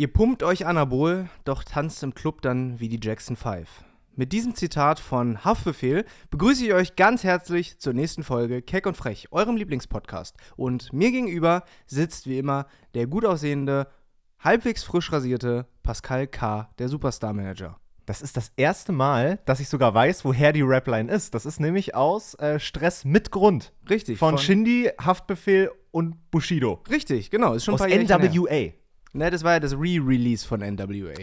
Ihr pumpt euch Anabol, doch tanzt im Club dann wie die Jackson 5. Mit diesem Zitat von Haftbefehl begrüße ich euch ganz herzlich zur nächsten Folge Keck und Frech, eurem Lieblingspodcast. Und mir gegenüber sitzt wie immer der gut aussehende, halbwegs frisch rasierte Pascal K., der Superstar-Manager. Das ist das erste Mal, dass ich sogar weiß, woher die Rapline ist. Das ist nämlich aus äh, Stress mit Grund. Richtig. Von, Shindy, Haftbefehl und Bushido. Richtig, genau. Ist schon Aus. NWA. Ne, das war ja das Re-Release von NWA.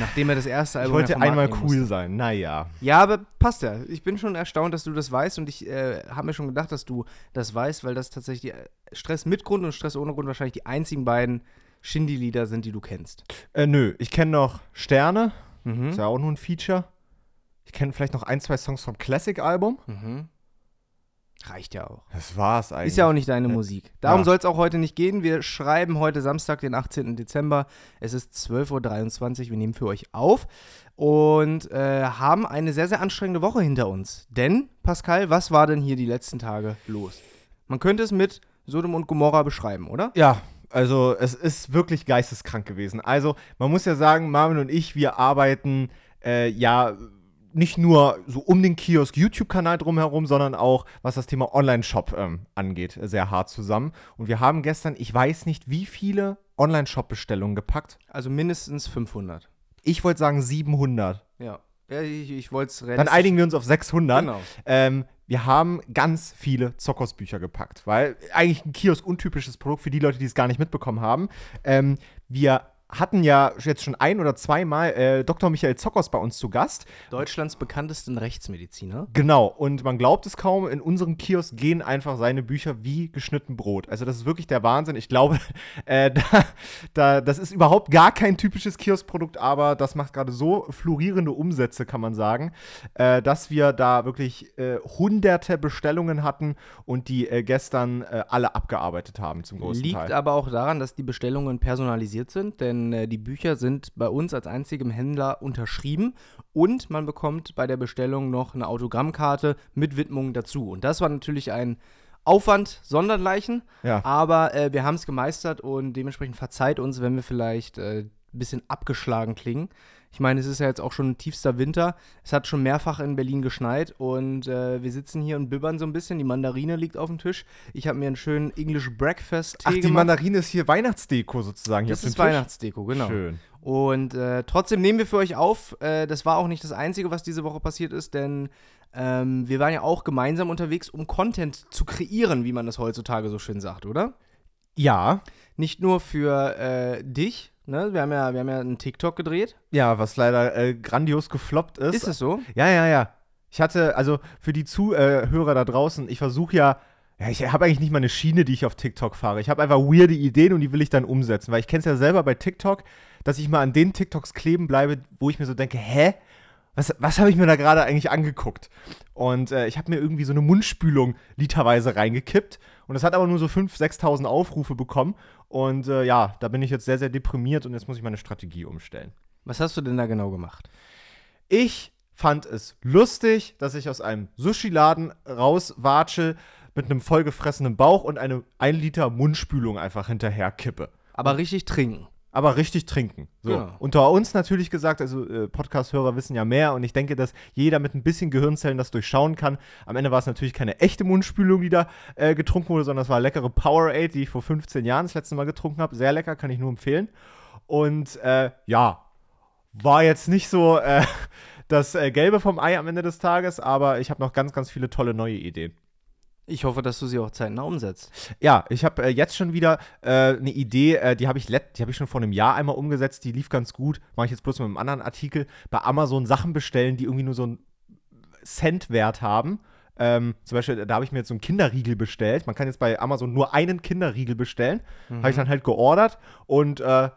Nachdem er das erste Ich Album wollte ja vom einmal cool musste. sein. Naja. Ja, aber passt ja. Ich bin schon erstaunt, dass du das weißt und ich äh, habe mir schon gedacht, dass du das weißt, weil das tatsächlich äh, Stress mit Grund und Stress ohne Grund wahrscheinlich die einzigen beiden Shindy-Lieder sind, die du kennst. Äh, nö, ich kenne noch Sterne. Mhm. Ist ja auch nur ein Feature. Ich kenne vielleicht noch ein, zwei Songs vom Classic-Album. Mhm. Reicht ja auch. Das war's eigentlich. Ist ja auch nicht deine. Musik. Darum Ja. soll es auch heute nicht gehen. Wir schreiben heute Samstag, den 18. Dezember. Es ist 12.23 Uhr. Wir nehmen für euch auf und äh, haben eine sehr, sehr anstrengende Woche hinter uns. Denn, Pascal, was war denn hier die letzten Tage los? Man könnte es mit Sodom und Gomorra beschreiben, oder? Ja, also es ist wirklich geisteskrank gewesen. Also man muss ja sagen, Marvin und ich, wir arbeiten äh, ja nicht nur so um den Kiosk-YouTube-Kanal drumherum, sondern auch, was das Thema Online-Shop ähm, angeht, äh, sehr hart zusammen. Und wir haben gestern, ich weiß nicht, wie viele Online-Shop-Bestellungen gepackt. Also mindestens 500. Ich wollte sagen 700. Ja. ja ich ich wollte es Dann einigen wir uns auf 600. Genau. Ähm, wir haben ganz viele Zockers-Bücher gepackt, weil eigentlich ein Kiosk untypisches Produkt für die Leute, die es gar nicht mitbekommen haben. Ähm, wir hatten ja jetzt schon ein oder zweimal äh, Dr. Michael Zockers bei uns zu Gast. Deutschlands bekanntesten Rechtsmediziner. Genau, und man glaubt es kaum, in unserem Kiosk gehen einfach seine Bücher wie geschnitten Brot. Also das ist wirklich der Wahnsinn. Ich glaube, äh, da, da, das ist überhaupt gar kein typisches Kioskprodukt, aber das macht gerade so florierende Umsätze, kann man sagen, äh, dass wir da wirklich äh, hunderte Bestellungen hatten und die äh, gestern äh, alle abgearbeitet haben zum großen Liegt Teil. aber auch daran, dass die Bestellungen personalisiert sind, denn äh, die Bücher sind bei uns als einzigem Händler unterschrieben und man bekommt bei der Bestellung noch eine Autogrammkarte mit Widmung dazu. Und das war natürlich ein Aufwand sondergleichen, Ja. aber äh, wir haben es gemeistert und dementsprechend verzeiht uns, wenn wir vielleicht äh, ein bisschen abgeschlagen klingen. Ich meine, es ist ja jetzt auch schon tiefster Winter. Es hat schon mehrfach in Berlin geschneit und äh, wir sitzen hier und bibbern so ein bisschen. Die Mandarine liegt auf dem Tisch. Ich habe mir einen schönen English Breakfast Tee Ach, die gemacht. Mandarine ist hier Weihnachtsdeko sozusagen. hier Das auf ist. Weihnachtsdeko, genau. Schön. Und äh, trotzdem nehmen wir für euch auf. Äh, das war auch nicht das Einzige, was diese Woche passiert ist, denn ähm, wir waren ja auch gemeinsam unterwegs, um Content zu kreieren, wie man das heutzutage so schön sagt, oder? Ja, Nicht nur für äh, dich. Ne? Wir, haben ja, wir haben ja einen TikTok gedreht. ja, was leider äh, grandios gefloppt ist. Ist es so? Ja, ja, ja. Ich hatte, also für die Zuhörer da draußen, ich versuche ja, ja, ich habe eigentlich nicht mal eine Schiene, die ich auf TikTok fahre. Ich habe einfach weirde Ideen und die will ich dann umsetzen, weil ich kenne es ja selber bei TikTok, dass ich mal an den TikToks kleben bleibe, wo ich mir so denke, hä? Was, was habe ich mir da gerade eigentlich angeguckt? Und äh, ich habe mir irgendwie so eine Mundspülung literweise reingekippt. Und das hat aber nur so 5.000, 6.000 Aufrufe bekommen. Und äh, ja, da bin ich jetzt sehr, sehr deprimiert und jetzt muss ich meine Strategie umstellen. Was hast du denn da genau gemacht? Ich fand es lustig, dass ich aus einem Sushi-Laden rauswatsche mit einem vollgefressenen Bauch und eine 1 Liter Mundspülung einfach hinterher kippe. Aber richtig trinken. Aber richtig trinken. So. Genau. Unter uns natürlich gesagt, also äh, Podcast-Hörer wissen ja mehr und ich denke, dass jeder mit ein bisschen Gehirnzellen das durchschauen kann. Am Ende war es natürlich keine echte Mundspülung, die da äh, getrunken wurde, sondern es war leckere Powerade, die ich vor 15 Jahren das letzte Mal getrunken habe. Sehr lecker, kann ich nur empfehlen. Und äh, ja, war jetzt nicht so äh, das äh, Gelbe vom Ei am Ende des Tages, aber ich habe noch ganz, ganz viele tolle neue Ideen. Ich hoffe, dass du sie auch zeitnah umsetzt. Ja, ich habe äh, jetzt schon wieder äh, eine Idee, äh, die habe ich, let- die hab ich schon vor einem Jahr einmal umgesetzt, die lief ganz gut. Mache ich jetzt bloß mit einem anderen Artikel. Bei Amazon Sachen bestellen, die irgendwie nur so einen Centwert haben. Ähm, zum Beispiel, da habe ich mir jetzt so einen Kinderriegel bestellt. Man kann jetzt bei Amazon nur einen Kinderriegel bestellen. Habe ich dann halt geordert und äh,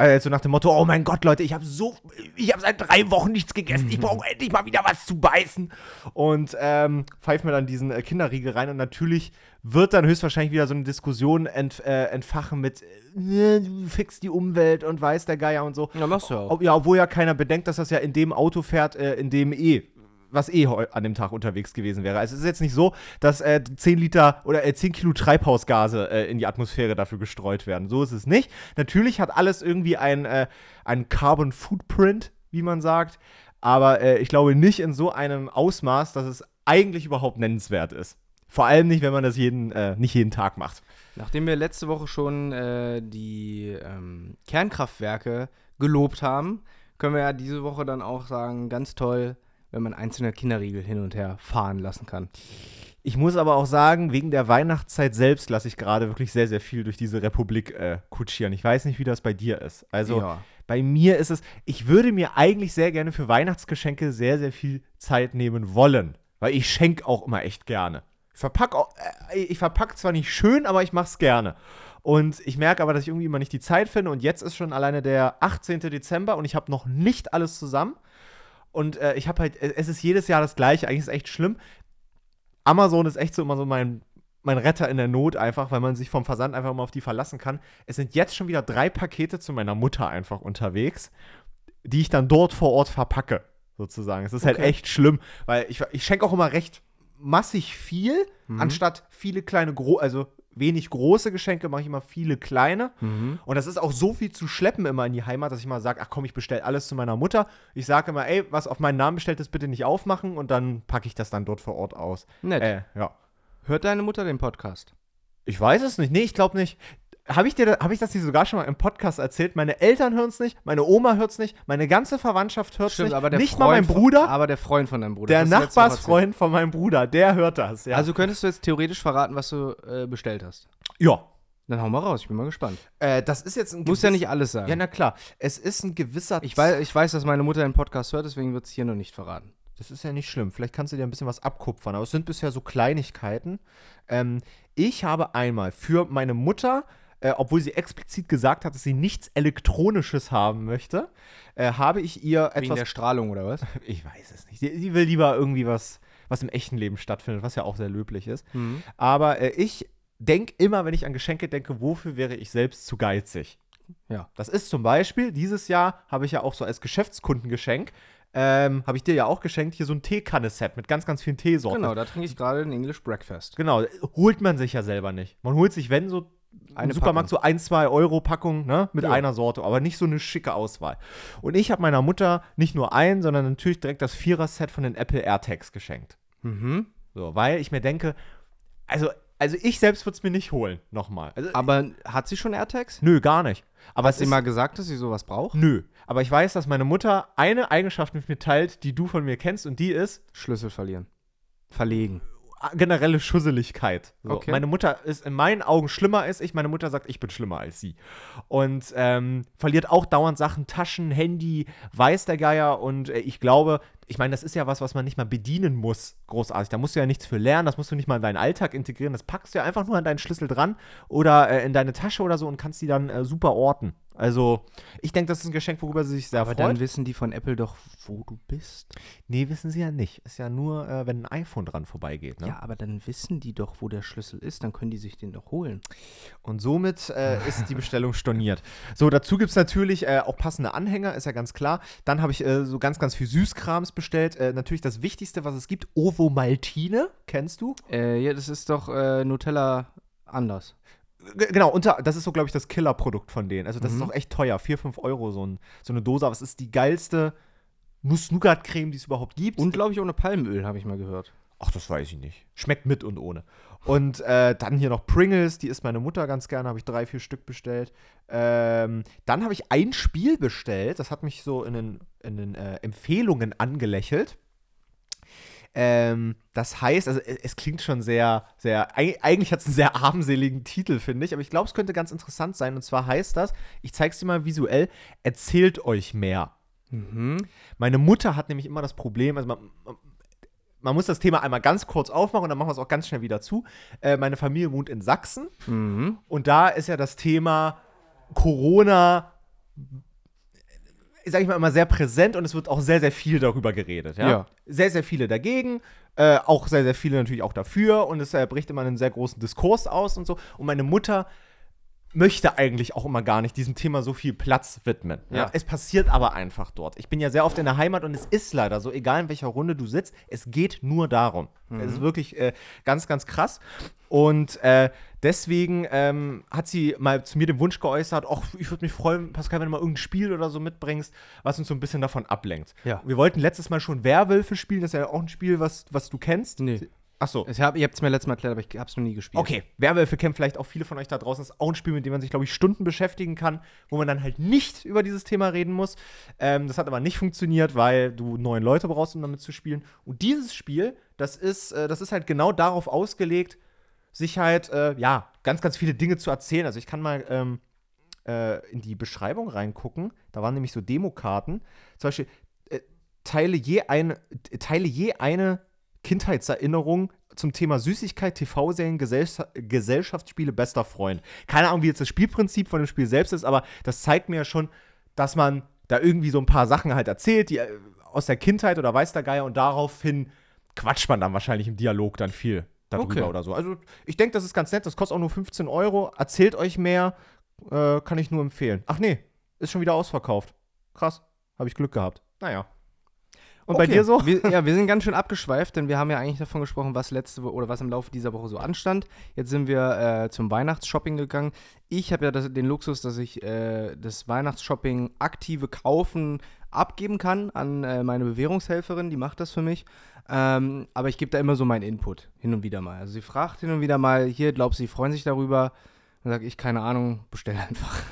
also nach dem Motto, oh mein Gott, Leute, ich habe so, ich habe seit drei Wochen nichts gegessen, ich brauche endlich mal wieder was zu beißen. Und ähm, pfeift mir dann diesen äh, Kinderriegel rein und natürlich wird dann höchstwahrscheinlich wieder so eine Diskussion ent, äh, entfachen mit, äh, du fixst die Umwelt und weiß der Geier und so. Ja, machst du auch. Ja, obwohl ja keiner bedenkt, dass das ja in dem Auto fährt, äh, in dem eh was eh an dem Tag unterwegs gewesen wäre. Also es ist jetzt nicht so, dass äh, 10 Liter oder äh, 10 Kilo Treibhausgase äh, in die Atmosphäre dafür gestreut werden. So ist es nicht. Natürlich hat alles irgendwie ein, äh, ein Carbon Footprint, wie man sagt. Aber äh, ich glaube nicht in so einem Ausmaß, dass es eigentlich überhaupt nennenswert ist. Vor allem nicht, wenn man das jeden, äh, nicht jeden Tag macht. Nachdem wir letzte Woche schon äh, die ähm, Kernkraftwerke gelobt haben, können wir ja diese Woche dann auch sagen, ganz toll, wenn man einzelne Kinderriegel hin und her fahren lassen kann. Ich muss aber auch sagen, wegen der Weihnachtszeit selbst lasse ich gerade wirklich sehr, sehr viel durch diese Republik äh, kutschieren. Ich weiß nicht, wie das bei dir ist. Also ja. bei mir ist es, ich würde mir eigentlich sehr gerne für Weihnachtsgeschenke sehr, sehr viel Zeit nehmen wollen. Weil ich schenke auch immer echt gerne. Ich verpack, auch, äh, ich verpack zwar nicht schön, aber ich mache es gerne. Und ich merke aber, dass ich irgendwie immer nicht die Zeit finde. Und jetzt ist schon alleine der 18. Dezember und ich habe noch nicht alles zusammen. Und äh, ich habe halt, äh, es ist jedes Jahr das gleiche. Eigentlich ist es echt schlimm. Amazon ist echt so immer so mein, mein Retter in der Not einfach, weil man sich vom Versand einfach mal auf die verlassen kann. Es sind jetzt schon wieder drei Pakete zu meiner Mutter einfach unterwegs, die ich dann dort vor Ort verpacke, sozusagen. Es ist halt Okay. echt schlimm, weil ich, ich schenke auch immer recht massig viel, Mhm. anstatt viele kleine, gro also wenig große Geschenke, mache ich immer viele kleine. Mhm. Und das ist auch so viel zu schleppen immer in die Heimat, dass ich mal sage, ach komm, ich bestelle alles zu meiner Mutter. Ich sage immer, ey, was auf meinen Namen bestellt ist, bitte nicht aufmachen und dann packe ich das dann dort vor Ort aus. Nett. Äh, ja. Hört deine Mutter den Podcast? Ich weiß es nicht. Nee, ich glaube nicht. Habe ich, dir hab ich das dir sogar schon mal im Podcast erzählt? Meine Eltern hören es nicht, meine Oma hört es nicht, meine ganze Verwandtschaft hört es nicht. aber der nicht Freund mal mein von- Bruder, aber der Freund von deinem Bruder. der Nachbarsfreund von meinem Bruder, der hört das. Ja. Also könntest du jetzt theoretisch verraten, was du äh, bestellt hast. ja. Dann hau mal raus, ich bin mal gespannt. Äh, das ist jetzt ein Muss ja nicht alles sagen. Ja, na klar. Es ist ein gewisser. ich, weiß, ich weiß, dass meine Mutter den Podcast hört, deswegen wird es hier noch nicht verraten. Das ist ja nicht schlimm. Vielleicht kannst du dir ein bisschen was abkupfern. Aber es sind bisher so Kleinigkeiten. Ähm, ich habe einmal für meine Mutter, äh, obwohl sie explizit gesagt hat, dass sie nichts Elektronisches haben möchte, äh, habe ich ihr Wegen etwas. der Strahlung oder was? ich weiß es nicht. Sie, sie will lieber irgendwie was, was im echten Leben stattfindet, was ja auch sehr löblich ist. Mhm. Aber äh, ich denke immer, wenn ich an Geschenke denke, wofür wäre ich selbst zu geizig? Ja. Das ist zum Beispiel, dieses Jahr habe ich ja auch so als Geschäftskundengeschenk, ähm, habe ich dir ja auch geschenkt, hier so ein Teekanne-Set mit ganz, ganz vielen Teesorten. Genau, da trinke ich gerade den English Breakfast. Genau, holt man sich ja selber nicht. Man holt sich, wenn so Eine Supermarkt so ein, zwei Euro Packung, ne, mit Ja. einer Sorte, aber nicht so eine schicke Auswahl. Und ich habe meiner Mutter nicht nur ein, sondern natürlich direkt das Vierer-Set von den Apple AirTags geschenkt. Mhm. So, weil ich mir denke, also, also ich selbst würde es mir nicht holen, nochmal. Also, Aber hat sie schon AirTags? nö, gar nicht. Aber sie ist, mal gesagt, dass sie sowas braucht? Nö. Aber ich weiß, dass meine Mutter eine Eigenschaft mit mir teilt, die du von mir kennst, und die ist Schlüssel verlieren. Verlegen. Generelle Schusseligkeit. So. Okay. Meine Mutter ist in meinen Augen schlimmer als ich. Meine Mutter sagt, ich bin schlimmer als sie. Und ähm, verliert auch dauernd Sachen, Taschen, Handy, weiß der Geier. Und äh, ich glaube, ich meine, das ist ja was, was man nicht mal bedienen muss, großartig. Da musst du ja nichts für lernen, das musst du nicht mal in deinen Alltag integrieren. Das packst du ja einfach nur an deinen Schlüssel dran oder äh, in deine Tasche oder so und kannst die dann äh, super orten. Also, ich denke, das ist ein Geschenk, worüber sie sich sehr Aber freut. dann wissen die von Apple doch, wo du bist. nee, wissen sie ja nicht. Ist ja nur, äh, wenn ein iPhone dran vorbeigeht. Ne? Ja, aber dann wissen die doch, wo der Schlüssel ist. Dann können die sich den doch holen. Und somit äh, ist die Bestellung storniert. So, dazu gibt es natürlich äh, auch passende Anhänger, ist ja ganz klar. Dann habe ich äh, so ganz, ganz viel Süßkrams bestellt. Äh, natürlich das Wichtigste, was es gibt, Ovo Maltine. Kennst du? Äh, ja, das ist doch äh, Nutella anders. G genau, unter, das ist so, glaube ich, das Killerprodukt von denen. Also, das Mhm. ist auch echt teuer. 4, 5 Euro so, ein, so eine Dose. Aber es ist die geilste Nuss-Nougat-Creme, die es überhaupt gibt. Und glaube ich ohne Palmöl, habe ich mal gehört. Ach, das weiß ich nicht. Schmeckt mit und ohne. Und äh, dann hier noch Pringles, die isst meine Mutter ganz gerne, habe ich drei, vier Stück bestellt. Ähm, dann habe ich ein Spiel bestellt, das hat mich so in den, in den äh, Empfehlungen angelächelt. Ähm, das heißt, also es, es klingt schon sehr, sehr, eig eigentlich hat es einen sehr armseligen Titel, finde ich, aber ich glaube, es könnte ganz interessant sein. Und zwar heißt das, ich zeige es dir mal visuell, erzählt euch mehr. Mhm. Meine Mutter hat nämlich immer das Problem, also man, man, muss das Thema einmal ganz kurz aufmachen und dann machen wir es auch ganz schnell wieder zu. Äh, meine Familie wohnt in Sachsen Mhm. und da ist ja das Thema Corona, sage ich mal, immer sehr präsent und es wird auch sehr, sehr viel darüber geredet. Ja? Ja. Sehr, sehr viele dagegen, äh, auch sehr, sehr viele natürlich auch dafür und es äh, bricht immer einen sehr großen Diskurs aus und so. Und meine Mutter möchte eigentlich auch immer gar nicht diesem Thema so viel Platz widmen. Ja. Ja. Es passiert aber einfach dort. Ich bin ja sehr oft in der Heimat und es ist leider so, egal in welcher Runde du sitzt, es geht nur darum. Es ist wirklich äh, ganz, ganz krass. Und äh, deswegen ähm, hat sie mal zu mir den Wunsch geäußert, ach, ich würde mich freuen, Pascal, wenn du mal irgendein Spiel oder so mitbringst, was uns so ein bisschen davon ablenkt. Ja. Wir wollten letztes Mal schon Werwölfe spielen, das ist ja auch ein Spiel, was, was du kennst. Nee. Ach so. Ich hab, ihr habt es mir letztes Mal erklärt, aber ich habe es noch nie gespielt. Okay, Werwölfe kennen vielleicht auch viele von euch da draußen. Das ist auch ein Spiel, mit dem man sich, glaube ich, Stunden beschäftigen kann, wo man dann halt nicht über dieses Thema reden muss. Ähm, das hat aber nicht funktioniert, weil du neun Leute brauchst, um damit zu spielen. Und dieses Spiel, das ist, äh, das ist halt genau darauf ausgelegt, sich halt, äh, ja, ganz, ganz viele Dinge zu erzählen. Also ich kann mal ähm, äh, in die Beschreibung reingucken. Da waren nämlich so Demokarten. Zum Beispiel, äh, teile je eine, teile je eine Kindheitserinnerung zum Thema Süßigkeit, TV-Serien, Gesellscha Gesellschaftsspiele, bester Freund. Keine Ahnung, wie jetzt das Spielprinzip von dem Spiel selbst ist, aber das zeigt mir ja schon, dass man da irgendwie so ein paar Sachen halt erzählt, die äh, aus der Kindheit oder weiß der Geier und daraufhin quatscht man dann wahrscheinlich im Dialog dann viel darüber Okay. oder so. Also ich denke, das ist ganz nett, das kostet auch nur 15 Euro, erzählt euch mehr, äh, kann ich nur empfehlen. Ach nee, ist schon wieder ausverkauft. Krass, habe ich Glück gehabt. Naja. Und bei Okay. dir so? Wir, ja, wir sind ganz schön abgeschweift, denn wir haben ja eigentlich davon gesprochen, was letzte Woche oder was im Laufe dieser Woche so anstand. Jetzt sind wir äh, zum Weihnachtsshopping gegangen. Ich habe ja das, den Luxus, dass ich äh, das Weihnachtsshopping aktive Kaufen abgeben kann an äh, meine Bewährungshelferin, die macht das für mich. Ähm, aber ich gebe da immer so meinen Input, hin und wieder mal. Also sie fragt hin und wieder mal, hier, glaubst du, die freuen sich darüber? Dann sage ich, keine Ahnung, bestell einfach.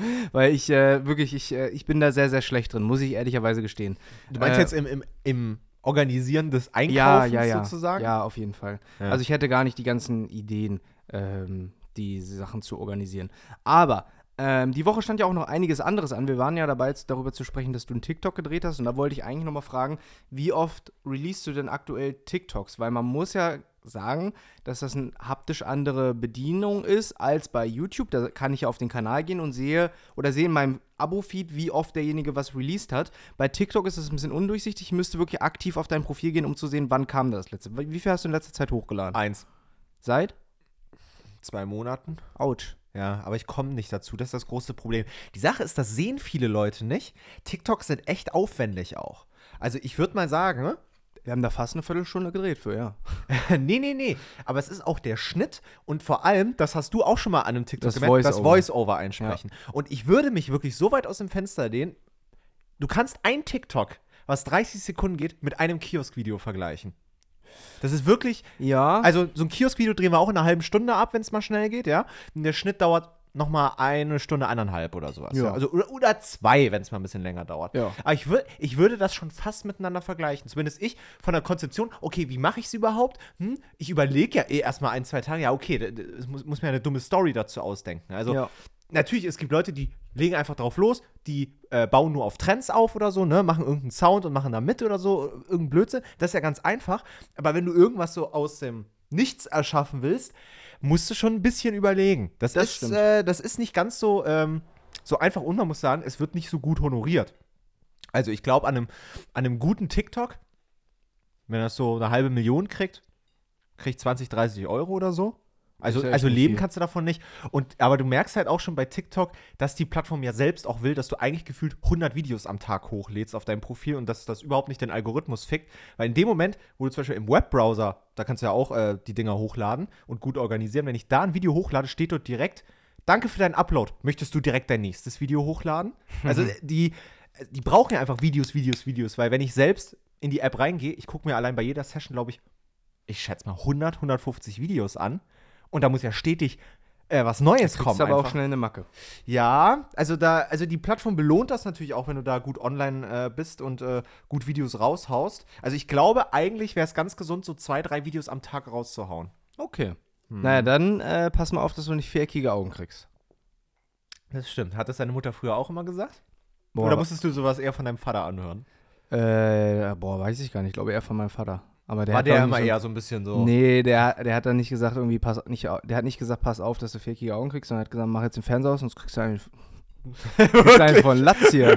Weil ich äh, wirklich, ich, äh, ich bin da sehr, sehr schlecht drin, muss ich ehrlicherweise gestehen. Du meinst Äh, jetzt im, im, im Organisieren des ja, Einkaufens ja, ja. sozusagen? Ja, auf jeden Fall. Ja. Also ich hätte gar nicht die ganzen Ideen, ähm, die Sachen zu organisieren. Aber ähm, die Woche stand ja auch noch einiges anderes an. Wir waren ja dabei, jetzt darüber zu sprechen, dass du einen TikTok gedreht hast. Und da wollte ich eigentlich nochmal fragen, wie oft releast du denn aktuell TikToks? Weil man muss ja sagen, dass das eine haptisch andere Bedienung ist als bei YouTube. Da kann ich ja auf den Kanal gehen und sehe oder sehe in meinem Abo-Feed, wie oft derjenige was released hat. Bei TikTok ist es ein bisschen undurchsichtig. Ich müsste wirklich aktiv auf dein Profil gehen, um zu sehen, wann kam das letzte. Wie viel hast du in letzter Zeit hochgeladen? Eins, Seit? zwei Monaten. Autsch. Ja, aber ich komme nicht dazu. Das ist das große Problem. Die Sache ist, das sehen viele Leute nicht. TikToks sind echt aufwendig auch. Also ich würde mal sagen, Wir haben da fast eine Viertelstunde gedreht für, ja. nee, nee, nee. Aber es ist auch der Schnitt und vor allem, das hast du auch schon mal an einem TikTok Das gemerkt, das Voice-Over. Einsprechen. Und ich würde mich wirklich so weit aus dem Fenster lehnen, du kannst ein TikTok, was 30 Sekunden geht, mit einem Kiosk-Video vergleichen. Das ist wirklich, Ja. also so ein Kiosk-Video drehen wir auch in einer halben Stunde ab, wenn es mal schnell geht, ja. Und der Schnitt dauert noch mal eine Stunde, eineinhalb oder sowas. Ja. Ja. Also, oder, oder zwei, wenn es mal ein bisschen länger dauert. Ja. Aber ich, würd, ich würde das schon fast miteinander vergleichen. Zumindest ich von der Konzeption, okay, wie mache ich es überhaupt? Hm? Ich überlege ja eh erstmal ein, zwei Tage, ja, okay, es muss, muss mir eine dumme Story dazu ausdenken. Also, Ja. natürlich, es gibt Leute, die legen einfach drauf los, die äh, bauen nur auf Trends auf oder so, ne, machen irgendeinen Sound und machen da mit oder so, irgendein Blödsinn. Das ist ja ganz einfach. Aber wenn du irgendwas so aus dem Nichts erschaffen willst, musst du schon ein bisschen überlegen. Das, Das ist, äh, das ist nicht ganz so, ähm, so einfach und man muss sagen, es wird nicht so gut honoriert. Also ich glaube, an einem, an einem guten TikTok, wenn das so eine halbe Million kriegt, kriegt 20, 30 Euro oder so. Also, ja also leben viel. kannst du davon nicht. Und, aber du merkst halt auch schon bei TikTok, dass die Plattform ja selbst auch will, dass du eigentlich gefühlt 100 Videos am Tag hochlädst auf deinem Profil und dass das überhaupt nicht den Algorithmus fickt. Weil in dem Moment, wo du zum Beispiel im Webbrowser, da kannst du ja auch äh, die Dinger hochladen und gut organisieren, wenn ich da ein Video hochlade, steht dort direkt, danke für deinen Upload. Möchtest du direkt dein nächstes Video hochladen? Also die, die brauchen ja einfach Videos, Videos, Videos, weil wenn ich selbst in die App reingehe, ich gucke mir allein bei jeder Session, glaube ich, ich schätze mal 100, 150 Videos an. Und da muss ja stetig äh, was Neues kommen. aber auch einfach. schnell eine Macke. Ja, also da, also die Plattform belohnt das natürlich auch, wenn du da gut online äh, bist und äh, gut Videos raushaust. Also ich glaube, eigentlich wäre es ganz gesund, so zwei, drei Videos am Tag rauszuhauen. Okay. Hm. Naja, dann äh, pass mal auf, dass du nicht viereckige Augen kriegst. Das stimmt. Hat das deine Mutter früher auch immer gesagt? Boah, Oder musstest du sowas eher von deinem Vater anhören? äh, boah, weiß ich gar nicht. Ich glaube eher von meinem Vater. Aber der War hat der immer so- eher so ein bisschen so. Nee, der, der hat dann nicht gesagt, irgendwie, pass nicht, der hat nicht gesagt, pass auf, dass du viereckige Augen kriegst, sondern hat gesagt, mach jetzt den Fernseher aus, sonst kriegst du einen, kriegst einen von Latz hier.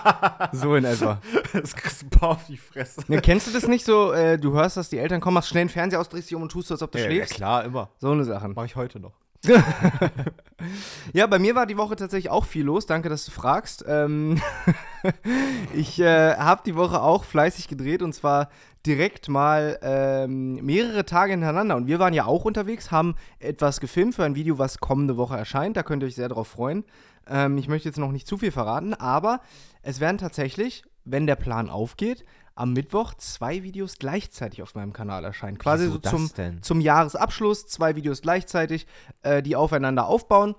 so in etwa. das kriegst du ein paar auf die Fresse. Ne, kennst du das nicht so, äh, du hörst, dass die Eltern kommen, machst schnell den Fernseher aus, drehst dich um und tust als ob du Ja, ja, schläfst? klar, immer. So eine Sachen. Mache ich heute noch. ja, bei mir war die Woche tatsächlich auch viel los. Danke, dass du fragst. Ähm ich äh, habe die Woche auch fleißig gedreht und zwar direkt mal ähm, mehrere Tage hintereinander. Und wir waren ja auch unterwegs, haben etwas gefilmt für ein Video, was kommende Woche erscheint. Da könnt ihr euch sehr darauf freuen. Ähm, ich möchte jetzt noch nicht zu viel verraten, aber es werden tatsächlich, wenn der Plan aufgeht, am Mittwoch zwei Videos gleichzeitig auf meinem Kanal erscheinen. Quasi Wieso so zum, zum Jahresabschluss, zwei Videos gleichzeitig, äh, die aufeinander aufbauen.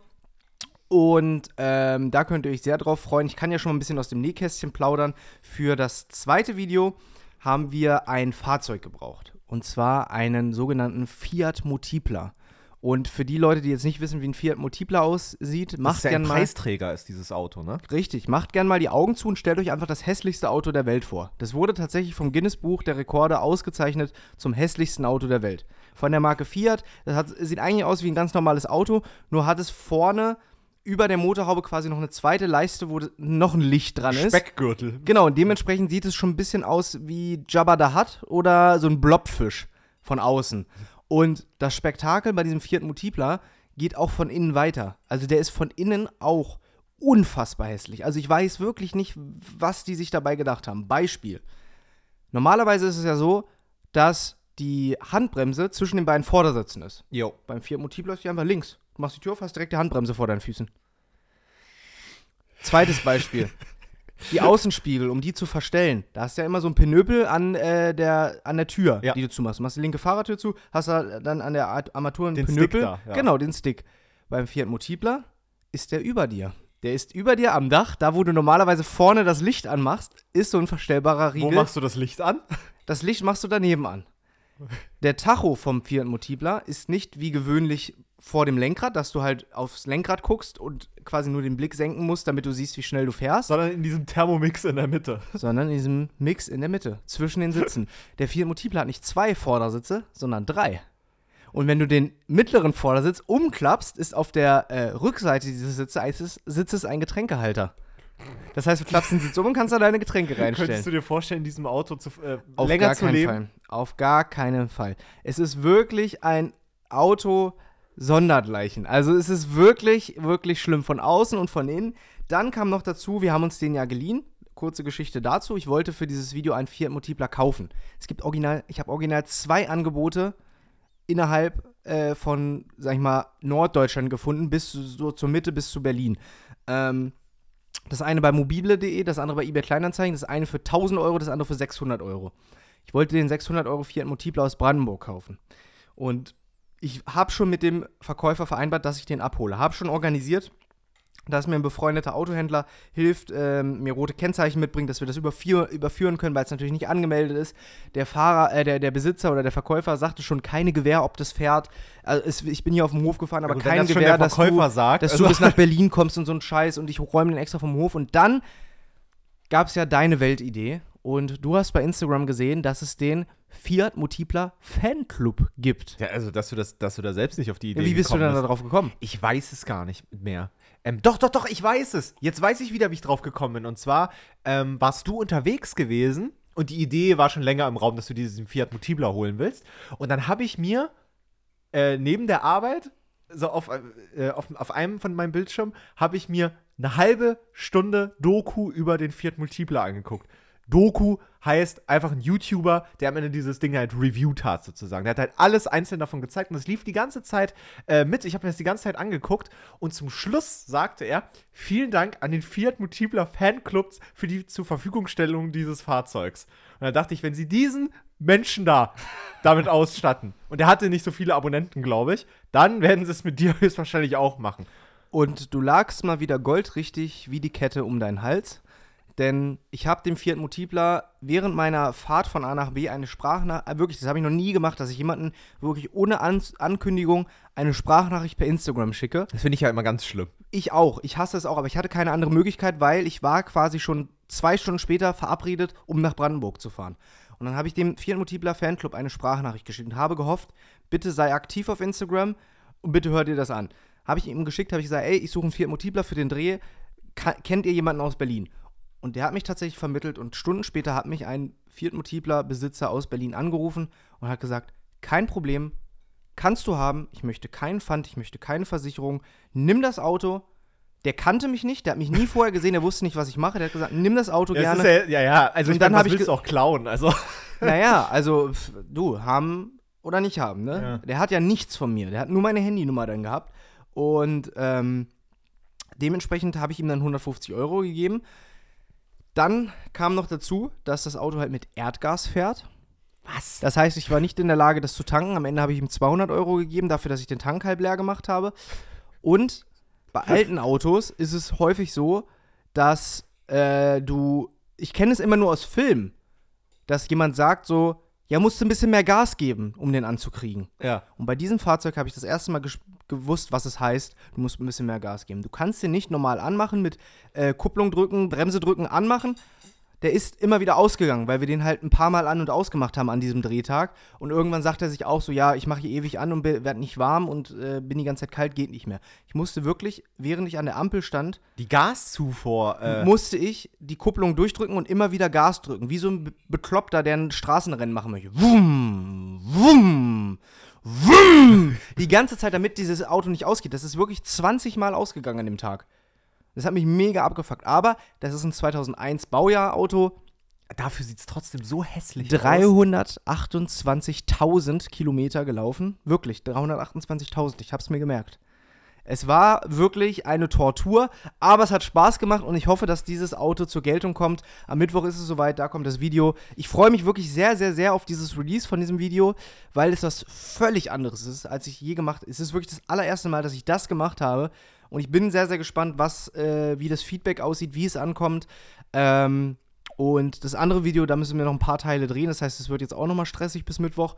Und ähm, da könnt ihr euch sehr drauf freuen. Ich kann ja schon mal ein bisschen aus dem Nähkästchen plaudern. Für das zweite Video haben wir ein Fahrzeug gebraucht. Und zwar einen sogenannten Fiat Multipla. Und für die Leute, die jetzt nicht wissen, wie ein Fiat Multipla aussieht, Das macht ist ja gern ein mal. Preisträger, ist dieses Auto, ne? Richtig, macht gern mal die Augen zu und stellt euch einfach das hässlichste Auto der Welt vor. Das wurde tatsächlich vom Guinness Buch der Rekorde ausgezeichnet zum hässlichsten Auto der Welt. Von der Marke Fiat, das hat, sieht eigentlich aus wie ein ganz normales Auto, nur hat es vorne über der Motorhaube quasi noch eine zweite Leiste, wo noch ein Licht dran ist. Speckgürtel. Genau, und dementsprechend sieht es schon ein bisschen aus wie Jabba the Hutt oder so ein Blobfisch von außen. Und das Spektakel bei diesem vierten Multipler geht auch von innen weiter. Also der ist von innen auch unfassbar hässlich. Also ich weiß wirklich nicht, was die sich dabei gedacht haben. Beispiel. Normalerweise ist es ja so, dass die Handbremse zwischen den beiden Vordersitzen ist. Jo. Beim Fiat Multipla ist die einfach links. Du machst die Tür auf, hast direkt die Handbremse vor deinen Füßen. Zweites Beispiel. Die Außenspiegel, um die zu verstellen. Da hast du ja immer so ein Pinöpel an, äh, der, an der Tür, Ja. die du zumachst. Du machst die linke Fahrertür zu, hast da dann an der Armatur einen Den Stick da, ja. Genau, den Stick. Beim Fiat Multipla ist der über dir. Der ist über dir am Dach, da wo du normalerweise vorne das Licht anmachst, ist so ein verstellbarer Riegel. Wo machst du das Licht an? Das Licht machst du daneben an. Der Tacho vom Fiat Multipla ist nicht wie gewöhnlich vor dem Lenkrad, dass du halt aufs Lenkrad guckst und quasi nur den Blick senken musst, damit du siehst, wie schnell du fährst, Sondern in diesem Thermomix in der Mitte. sondern in diesem Mix in der Mitte, zwischen den Sitzen. Der Fiat Multipla hat nicht zwei Vordersitze, sondern drei. Und wenn du den mittleren Vordersitz umklappst, ist auf der äh, Rückseite dieses Sitzes, Sitzes ein Getränkehalter. Das heißt, du klappst den Sitz um und kannst da deine Getränke reinstellen. Könntest du dir vorstellen, in diesem Auto zu, äh, Auf länger gar zu keinen leben? Fall. Auf gar keinen Fall. Es ist wirklich ein Auto sondergleichen. Also es ist wirklich, wirklich schlimm von außen und von innen. Dann kam noch dazu, wir haben uns den ja geliehen. Kurze Geschichte dazu. Ich wollte für dieses Video einen Fiat Multipla kaufen. Es gibt original, ich habe original zwei Angebote innerhalb äh, von, sag ich mal, Norddeutschland gefunden, bis so zur Mitte, bis zu Berlin. Ähm, das eine bei mobile.de, das andere bei eBay Kleinanzeigen, das eine für 1000 Euro, das andere für 600 Euro. Ich wollte den 600 Euro Fiat Multipla aus Brandenburg kaufen. Und ich habe schon mit dem Verkäufer vereinbart, dass ich den abhole. Habe schon organisiert, dass mir ein befreundeter Autohändler hilft, ähm, mir rote Kennzeichen mitbringt, dass wir das überführ überführen können, weil es natürlich nicht angemeldet ist. Der Fahrer, äh, der, der Besitzer oder der Verkäufer sagte schon keine Gewähr, ob das fährt. Also es, ich bin hier auf dem Hof gefahren, aber wenn kein das Gewähr, der dass du, sagt, dass also- du bis nach Berlin kommst und so ein Scheiß und ich räume den extra vom Hof. Und dann gab es ja deine Weltidee und du hast bei Instagram gesehen, dass es den Fiat Multipla Fanclub gibt. Ja, also, dass du, das, dass du da selbst nicht auf die Idee Wie bist du denn bist. darauf gekommen? Ich weiß es gar nicht mehr. Ähm, doch, doch, doch, ich weiß es. Jetzt weiß ich wieder, wie ich drauf gekommen bin. Und zwar ähm, warst du unterwegs gewesen und die Idee war schon länger im Raum, dass du diesen Fiat Multipla holen willst. Und dann habe ich mir äh, neben der Arbeit, so auf, äh, auf, auf einem von meinem Bildschirm, habe ich mir eine halbe Stunde Doku über den Fiat Multipla angeguckt. Doku heißt einfach ein YouTuber, der am Ende dieses Ding halt reviewed hat, sozusagen. Der hat halt alles einzeln davon gezeigt und es lief die ganze Zeit äh, mit. Ich habe mir das die ganze Zeit angeguckt und zum Schluss sagte er: Vielen Dank an den Fiat Multipla Fanclubs für die zur Verfügungstellung dieses Fahrzeugs. Und da dachte ich, wenn sie diesen Menschen da damit ausstatten, und er hatte nicht so viele Abonnenten, glaube ich, dann werden sie es mit dir höchstwahrscheinlich auch machen. Und du lagst mal wieder goldrichtig wie die Kette um deinen Hals. Denn ich habe dem Fiat Multipla während meiner Fahrt von A nach B eine Sprachnachricht, äh, wirklich, das habe ich noch nie gemacht, dass ich jemanden wirklich ohne An Ankündigung eine Sprachnachricht per Instagram schicke. Das finde ich ja immer ganz schlimm. Ich auch, ich hasse es auch, aber ich hatte keine andere Möglichkeit, weil ich war quasi schon zwei Stunden später verabredet, um nach Brandenburg zu fahren. Und dann habe ich dem Fiat Multipla Fanclub eine Sprachnachricht geschickt und habe gehofft, bitte sei aktiv auf Instagram und bitte hör dir das an. Habe ich ihm geschickt, habe ich gesagt, ey, ich suche einen Fiat Multipla für den Dreh. Ka kennt ihr jemanden aus Berlin? Und der hat mich tatsächlich vermittelt und Stunden später hat mich ein Fiat Multipla Besitzer aus Berlin angerufen und hat gesagt, kein Problem, kannst du haben, ich möchte keinen Pfand, ich möchte keine Versicherung, nimm das Auto. Der kannte mich nicht, der hat mich nie vorher gesehen, der wusste nicht, was ich mache. Der hat gesagt, nimm das Auto gerne. das ist ja, ja, ja, also Und ich dann meine, hab was ich du auch klauen? Also, Naja, also du, haben oder nicht haben, ne? Ja. Der hat ja nichts von mir. Der hat nur meine Handynummer dann gehabt. Und ähm, dementsprechend habe ich ihm dann 150 Euro gegeben. Dann kam noch dazu, dass das Auto halt mit Erdgas fährt. was? Das heißt, ich war nicht in der Lage, das zu tanken. Am Ende habe ich ihm 200 Euro gegeben, dafür, dass ich den Tank halb leer gemacht habe. Und bei alten Autos ist es häufig so, dass äh, du, ich kenne es immer nur aus Filmen, dass jemand sagt so, ja, musst du ein bisschen mehr Gas geben, um den anzukriegen. Ja. Und bei diesem Fahrzeug habe ich das erste Mal gewusst, was es heißt, du musst ein bisschen mehr Gas geben. Du kannst den nicht normal anmachen mit äh, Kupplung drücken, Bremse drücken, anmachen. Der ist immer wieder ausgegangen, weil wir den halt ein paar Mal an und ausgemacht haben an diesem Drehtag. Und irgendwann sagt er sich auch so, ja, ich mache hier ewig an und werde nicht warm und äh, bin die ganze Zeit kalt, geht nicht mehr. Ich musste wirklich, während ich an der Ampel stand, Die Gaszufuhr. Äh, musste ich die Kupplung durchdrücken und immer wieder Gas drücken. Wie so ein Be- Bekloppter, der ein Straßenrennen machen möchte. Wum, wum, wum. Die ganze Zeit, damit dieses Auto nicht ausgeht. Das ist wirklich 20 Mal ausgegangen an dem Tag. Das hat mich mega abgefuckt. Aber das ist ein 2001 Baujahr-Auto. dafür sieht es trotzdem so hässlich aus. 328.000 Kilometer gelaufen. Wirklich, 328.000. Ich hab's mir gemerkt. Es war wirklich eine Tortur, aber es hat Spaß gemacht und ich hoffe, dass dieses Auto zur Geltung kommt. Am Mittwoch ist es soweit, da kommt das Video. Ich freue mich wirklich sehr, sehr, sehr auf dieses Release von diesem Video, weil es was völlig anderes ist, als ich je gemacht habe. Es ist wirklich das allererste Mal, dass ich das gemacht habe und ich bin sehr, sehr gespannt, was, äh, wie das Feedback aussieht, wie es ankommt. Ähm, und das andere Video, da müssen wir noch ein paar Teile drehen. Das heißt, es wird jetzt auch nochmal stressig bis Mittwoch.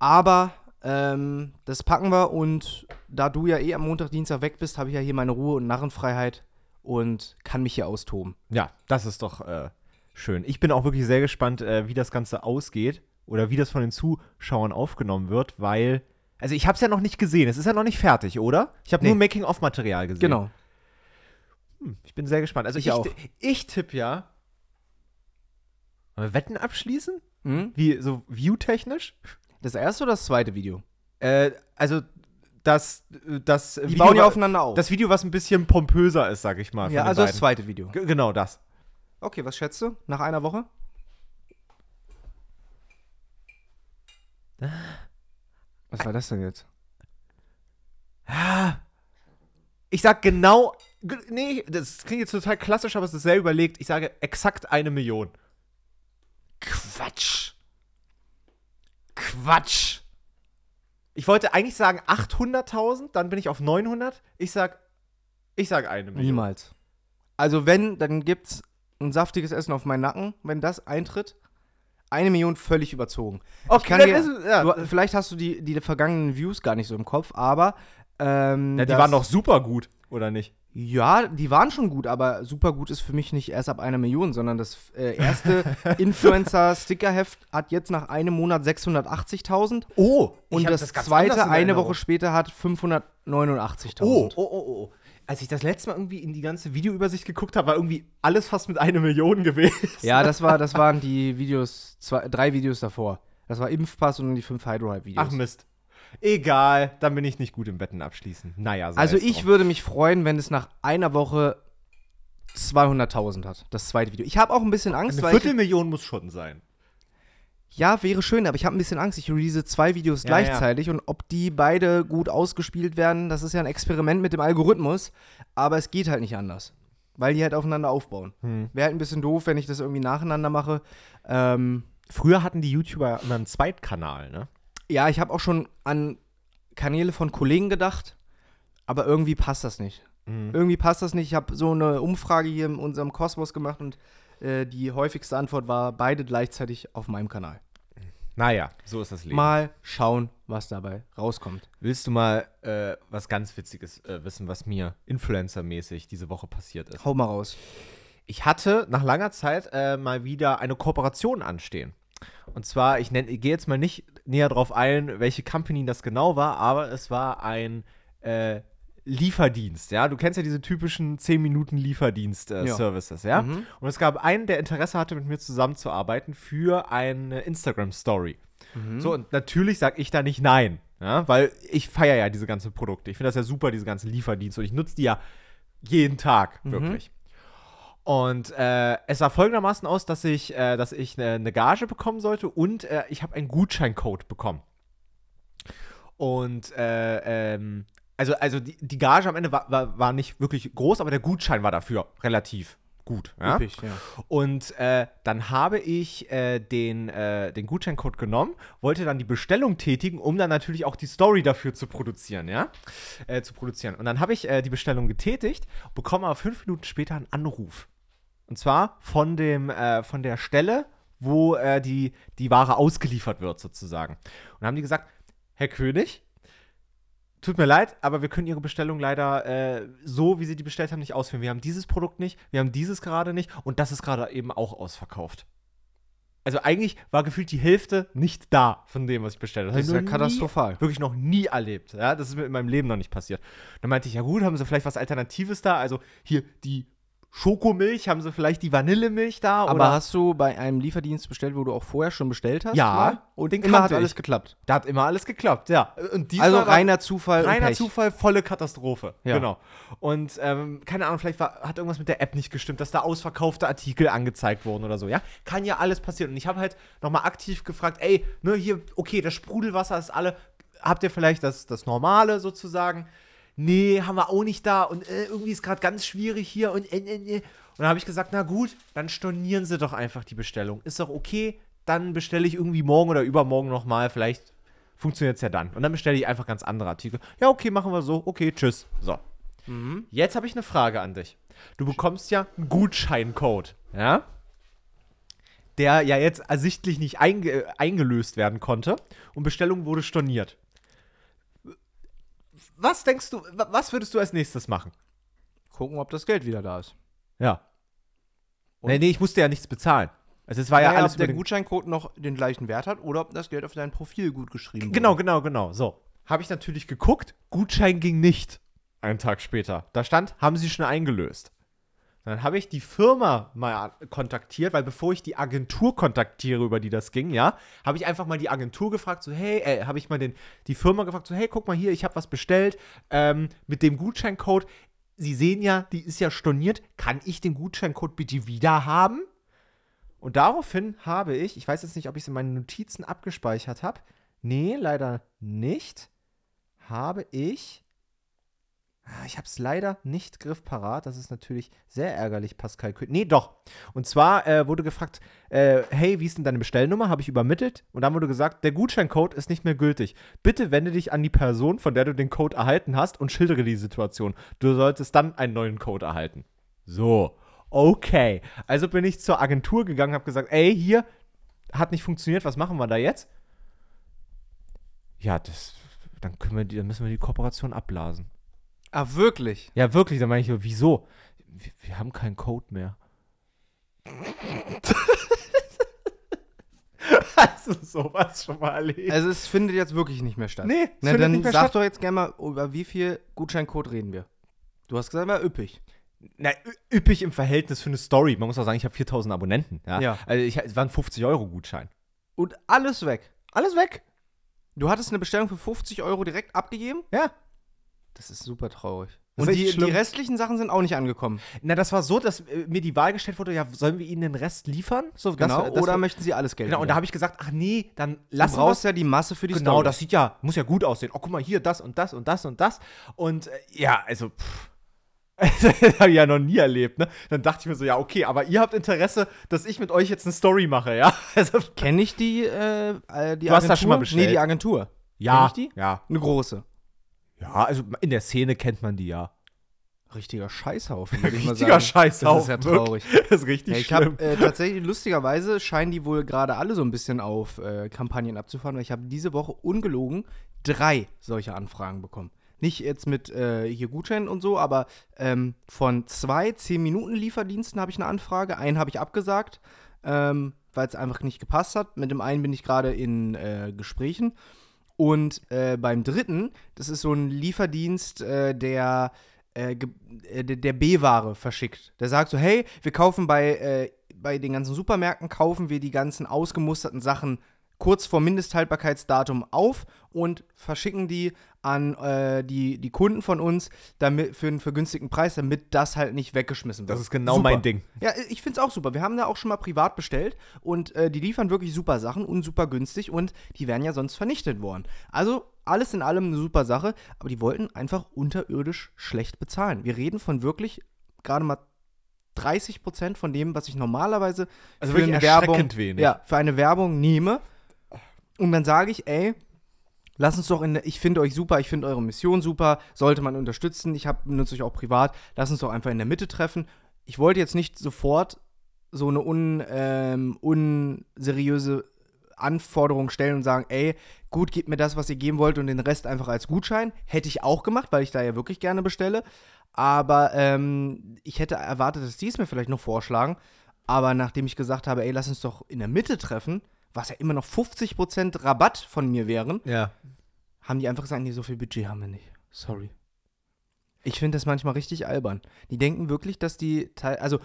Aber ähm, das packen wir und da du ja eh am Montag, Dienstag weg bist, habe ich ja hier meine Ruhe und Narrenfreiheit und kann mich hier austoben. Ja, das ist doch äh, schön. Ich bin auch wirklich sehr gespannt, äh, wie das Ganze ausgeht oder wie das von den Zuschauern aufgenommen wird, weil. Also ich habe es ja noch nicht gesehen. Es ist ja noch nicht fertig, oder? Ich habe Nee. nur Making-of-Material gesehen. Genau. Hm, ich bin sehr gespannt. Also Ich ich, auch. ich tippe ja. Wollen wir Wetten abschließen? Mhm. Wie so view-technisch? Das erste oder das zweite Video? Äh, also das, das Die bauen ja aufeinander auf. Das Video, was ein bisschen pompöser ist, sag ich mal. ja, also das beiden. zweite Video. G- Genau das. Okay, was schätzt du? Nach einer Woche? Was war das denn jetzt? Ich sag genau. Nee, das klingt jetzt total klassisch, aber es ist sehr überlegt. Ich sage exakt eine Million. Quatsch. Quatsch. Ich wollte eigentlich sagen 800.000, dann bin ich auf 900. Ich sag. Ich sag eine Million. Niemals. Also wenn, dann gibt's ein saftiges Essen auf meinen Nacken, wenn das eintritt. Eine Million völlig überzogen. Okay, dir- ist, ja. Du, vielleicht hast du die, die vergangenen Views gar nicht so im Kopf, aber ähm, ja, die das- waren doch super gut, oder nicht? Ja, die waren schon gut, aber super gut ist für mich nicht erst ab einer Million, sondern das äh, erste Influencer-Stickerheft hat jetzt nach einem Monat 680.000 Oh, und das, zweite eine Woche später hat 589.000. Oh, oh, oh, oh. Als ich das letzte Mal irgendwie in die ganze Videoübersicht geguckt habe, war irgendwie alles fast mit einer Million gewesen. Ja, das, war, das waren die Videos, zwei, drei Videos davor. Das war Impfpass und die fünf Hydro-Hype-Videos. Ach Mist. Egal, dann bin ich nicht gut im Wetten abschließen. Naja, sei Also ich würde mich freuen, wenn es nach einer Woche 200.000 hat, das zweite Video. Ich habe auch ein bisschen Angst, Eine weil Viertelmillion muss schon sein. Ja, wäre schön, aber ich habe ein bisschen Angst. Ich release zwei Videos Ja, gleichzeitig und ob die beide gut ausgespielt werden, das ist ja ein Experiment mit dem Algorithmus, aber es geht halt nicht anders, weil die halt aufeinander aufbauen. Hm. Wäre halt ein bisschen doof, wenn ich das irgendwie nacheinander mache. Ähm, Früher hatten die YouTuber immer einen Zweitkanal, ne? ja, ich habe auch schon an Kanäle von Kollegen gedacht, aber irgendwie passt das nicht. Mhm. Irgendwie passt das nicht. Ich habe so eine Umfrage hier in unserem Kosmos gemacht und äh, die häufigste Antwort war beide gleichzeitig auf meinem Kanal. Naja, so ist das Leben. Mal schauen, was dabei rauskommt. Willst du mal äh, was ganz Witziges äh, wissen, was mir Influencer-mäßig diese Woche passiert ist? Hau mal raus. Ich hatte nach langer Zeit äh, mal wieder eine Kooperation anstehen. Und zwar, ich, nenn- ich gehe jetzt mal nicht näher drauf ein, welche Company das genau war, aber es war ein äh, Lieferdienst, ja. Du kennst ja diese typischen 10 Minuten Ja. Lieferdienst-Services, ja. Mhm. Und es gab einen, der Interesse hatte, mit mir zusammenzuarbeiten für eine Instagram-Story. Mhm. So, und natürlich sage ich da nicht nein. Ja, weil ich feiere ja diese ganzen Produkte. Ich finde das ja super, diese ganzen Lieferdienste. Und ich nutze die ja jeden Tag, Mhm. wirklich. Und äh, es sah folgendermaßen aus, dass ich, äh, dass ich eine, eine Gage bekommen sollte und äh, ich habe einen Gutscheincode bekommen. Und äh, ähm, also, also die, die Gage am Ende war, war, war nicht wirklich groß, aber der Gutschein war dafür relativ gut. Ja? Üppig, ja. Und äh, dann habe ich äh, den, äh, den Gutscheincode genommen, wollte dann die Bestellung tätigen, um dann natürlich auch die Story dafür zu produzieren, ja? Äh, zu produzieren. Und dann habe ich äh, die Bestellung getätigt, bekomme aber fünf Minuten später einen Anruf. Und zwar von dem, äh, von der Stelle, wo die, die Ware ausgeliefert wird, sozusagen. Und dann haben die gesagt, Herr König, Tut mir leid, aber wir können Ihre Bestellung leider äh, so, wie Sie die bestellt haben, nicht ausführen. Wir haben dieses Produkt nicht, wir haben dieses gerade nicht und das ist gerade eben auch ausverkauft. Also eigentlich war gefühlt die Hälfte nicht da von dem, was ich bestellt habe. Das ist hab ja katastrophal. Nie, wirklich noch nie erlebt. Ja, das ist mir in meinem Leben noch nicht passiert. Dann meinte ich, ja gut, haben Sie vielleicht was Alternatives da? Also hier die Schokomilch, haben Sie vielleicht die Vanillemilch da? Aber oder? hast du bei einem Lieferdienst bestellt, wo du auch vorher schon bestellt hast? Ja, mal? Und den immer hat kannte alles ich. geklappt. da hat immer alles geklappt, ja. Also reiner Zufall. Reiner. Zufall, volle Katastrophe. Ja. Genau. Und ähm, keine Ahnung, vielleicht war, hat irgendwas mit der App nicht gestimmt, dass da ausverkaufte Artikel angezeigt wurden oder so, ja? Kann ja alles passieren. Und ich habe halt nochmal aktiv gefragt, ey, ne, hier, okay, das Sprudelwasser ist alle. Habt ihr vielleicht das, das Normale sozusagen? Nee, haben wir auch nicht da. Und äh, irgendwie ist gerade ganz schwierig hier und äh, äh, äh. Und dann habe ich gesagt, na gut, dann stornieren Sie doch einfach die Bestellung. Ist doch okay, dann bestelle ich irgendwie morgen oder übermorgen nochmal. Vielleicht funktioniert es ja dann. Und dann bestelle ich einfach ganz andere Artikel. Ja, okay, machen wir so. Okay, tschüss. So. Jetzt habe ich eine Frage an dich. Du bekommst ja einen Gutscheincode, ja? Der ja jetzt ersichtlich nicht einge äh, eingelöst werden konnte und Bestellung wurde storniert. Was denkst du, wa- was würdest du als nächstes machen? Gucken, ob das Geld wieder da ist. Ja. Nee, nee, ich musste ja nichts bezahlen. Also es war ja Naja, alles ob der Gutscheincode noch den gleichen Wert hat oder ob das Geld auf dein Profil gut geschrieben Genau, wurde. genau, genau. So. Habe ich natürlich geguckt. Gutschein ging nicht. Einen Tag später. Da stand, haben Sie schon eingelöst. Dann habe ich die Firma mal kontaktiert, weil bevor ich die Agentur kontaktiere, über die das ging, ja, habe ich einfach mal die Agentur gefragt, so, hey, äh, habe ich mal den, die Firma gefragt, so, hey, guck mal hier, ich habe was bestellt ähm, mit dem Gutscheincode. Sie sehen ja, die ist ja storniert. Kann ich den Gutscheincode bitte wieder haben? Und daraufhin habe ich, ich weiß jetzt nicht, ob ich es in meinen Notizen abgespeichert habe. Nee, leider nicht. Habe ich. Ah, Ich habe es leider nicht griffparat. Das ist natürlich sehr ärgerlich, Pascal. Kö- Nee, doch. Und zwar äh, wurde gefragt, äh, hey, wie ist denn deine Bestellnummer? Habe ich übermittelt. Und dann wurde gesagt, der Gutscheincode ist nicht mehr gültig. Bitte wende dich an die Person, von der du den Code erhalten hast und schildere die Situation. Du solltest dann einen neuen Code erhalten. So. Okay. Also bin ich zur Agentur gegangen, habe gesagt, ey, hier hat nicht funktioniert, was machen wir da jetzt? Ja, das, dann wir die, dann müssen wir die Kooperation abblasen. Ah, wirklich? Ja, wirklich, dann meine ich, wieso? Wir, wir haben keinen Code mehr. Hast du sowas schon mal erlebt? Also es findet jetzt wirklich nicht mehr statt. nee, es Na, findet dann nicht mehr sag statt. doch jetzt gerne mal, über wie viel Gutscheincode reden wir? Du hast gesagt, war üppig. Na, ü- üppig im Verhältnis für eine Story. Man muss auch sagen, ich habe 4000 Abonnenten. Ja. Ja. Also ich, es war ein 50-Euro-Gutschein. Und alles weg. Alles weg. Du hattest eine Bestellung für 50 Euro direkt abgegeben? Ja. Das ist super traurig. Das Und die, die restlichen Sachen sind auch nicht angekommen. Na, das war so, dass äh, mir die Wahl gestellt wurde, ja, sollen wir ihnen den Rest liefern? So, das Genau. war- das oder war- möchten sie alles Geld? Genau, und da habe ich gesagt, ach nee, dann du wir brauchst ja die Masse für die Genau, Story. das sieht ja, muss ja gut aussehen. Oh, guck mal, hier das und das und das und das. Und äh, ja, also, pff. das habe ich ja noch nie erlebt, ne? Dann dachte ich mir so, ja, okay, aber ihr habt Interesse, dass ich mit euch jetzt eine Story mache, ja? Also, Kenne ich die, äh, äh, die Du hast das schon mal bestellt? Nee, die Agentur. ja, Kenn ich die? ja. Eine große. Ja, also in der Szene kennt man die ja. Richtiger Scheißhaufen, würde ich mal Richtiger sagen. Scheißhaufen. Das ist ja traurig. Das ist richtig Ja, ich schlimm. habe äh, tatsächlich, lustigerweise scheinen die wohl gerade alle so ein bisschen auf äh, Kampagnen abzufahren, weil ich habe diese Woche ungelogen drei solche Anfragen bekommen. Nicht jetzt mit äh, hier Gutscheinen und so, aber ähm, von zwei 10-Minuten-Lieferdiensten habe ich eine Anfrage. Einen habe ich abgesagt, ähm, weil es einfach nicht gepasst hat. Mit dem einen bin ich gerade in äh, Gesprächen. Und äh, beim dritten, das ist so ein Lieferdienst, äh, der, äh, äh, der, der B-Ware verschickt. Der sagt so, hey, wir kaufen bei, äh, bei den ganzen Supermärkten, kaufen wir die ganzen ausgemusterten Sachen kurz vor Mindesthaltbarkeitsdatum auf und verschicken die an äh, die, die Kunden von uns damit, für einen vergünstigten Preis, damit das halt nicht weggeschmissen wird. Das ist genau Super. mein Ding. Ja, ich finde es auch super. Wir haben da auch schon mal privat bestellt und äh, die liefern wirklich super Sachen und super günstig und die wären ja sonst vernichtet worden. Also alles in allem eine super Sache, aber die wollten einfach unterirdisch schlecht bezahlen. Wir reden von wirklich gerade mal 30 Prozent von dem, was ich normalerweise Also für eine Werbung, wenig. ja, für eine Werbung nehme. Und dann sage ich, ey, lass uns doch in der, ich finde euch super, ich finde eure Mission super, sollte man unterstützen. Ich benutze euch auch privat. Lass uns doch einfach in der Mitte treffen. Ich wollte jetzt nicht sofort so eine un, ähm, unseriöse Anforderung stellen und sagen, ey, gut, gebt mir das, was ihr geben wollt und den Rest einfach als Gutschein. Hätte ich auch gemacht, weil ich da ja wirklich gerne bestelle. Aber ähm, ich hätte erwartet, dass die es mir vielleicht noch vorschlagen. Aber nachdem ich gesagt habe, ey, lass uns doch in der Mitte treffen, was ja immer noch 50% Rabatt von mir wären, Ja. haben die einfach gesagt, nee, so viel Budget haben wir nicht. Sorry. Ich finde das manchmal richtig albern. Die denken wirklich, dass die, Teil- also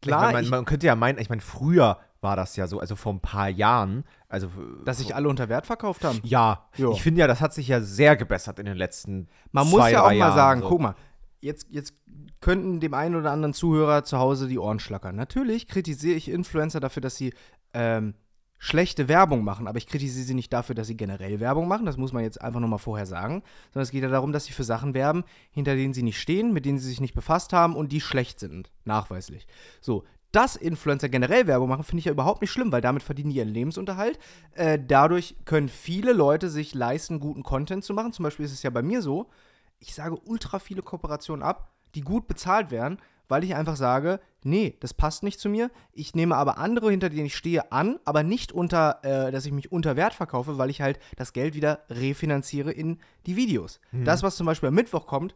klar, ich mein, man, man könnte ja meinen, ich meine, früher war das ja so, also vor ein paar Jahren, also dass sich alle unter Wert verkauft haben. ja, Ja. ich finde ja, das hat sich ja sehr gebessert in den letzten Man zwei, muss ja auch drei mal Jahren, sagen, so. guck mal, jetzt, jetzt könnten dem einen oder anderen Zuhörer zu Hause die Ohren schlackern. Natürlich kritisiere ich Influencer dafür, dass sie ähm, schlechte Werbung machen, aber ich kritisiere sie nicht dafür, dass sie generell Werbung machen, das muss man jetzt einfach nur mal vorher sagen, sondern es geht ja darum, dass sie für Sachen werben, hinter denen sie nicht stehen, mit denen sie sich nicht befasst haben und die schlecht sind, nachweislich. So, dass Influencer generell Werbung machen, finde ich ja überhaupt nicht schlimm, weil damit verdienen die ihren Lebensunterhalt. Äh, dadurch können viele Leute sich leisten, guten Content zu machen. Zum Beispiel ist es ja bei mir so, ich sage ultra viele Kooperationen ab, die gut bezahlt werden, weil ich einfach sage, nee, das passt nicht zu mir. Ich nehme aber andere, hinter denen ich stehe, an, aber nicht unter, äh, dass ich mich unter Wert verkaufe, weil ich halt das Geld wieder refinanziere in die Videos. Das, was zum Beispiel am Mittwoch kommt,